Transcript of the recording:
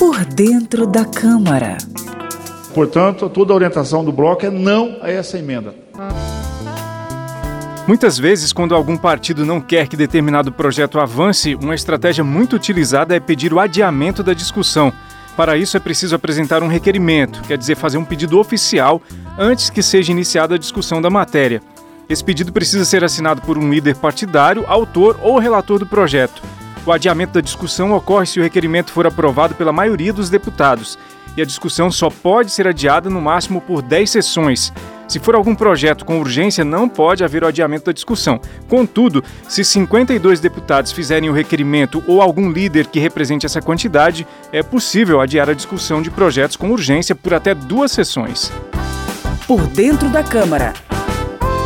Por dentro da Câmara. Portanto, toda a orientação do bloco é não a essa emenda. Muitas vezes, quando algum partido não quer que determinado projeto avance, uma estratégia muito utilizada é pedir o adiamento da discussão. Para isso, é preciso apresentar um requerimento, quer dizer, fazer um pedido oficial antes que seja iniciada a discussão da matéria. Esse pedido precisa ser assinado por um líder partidário, autor ou relator do projeto. O adiamento da discussão ocorre se o requerimento for aprovado pela maioria dos deputados, e a discussão só pode ser adiada no máximo por 10 sessões. Se for algum projeto com urgência, não pode haver o adiamento da discussão. Contudo, se 52 deputados fizerem o requerimento ou algum líder que represente essa quantidade, é possível adiar a discussão de projetos com urgência por até duas sessões. Por dentro da Câmara.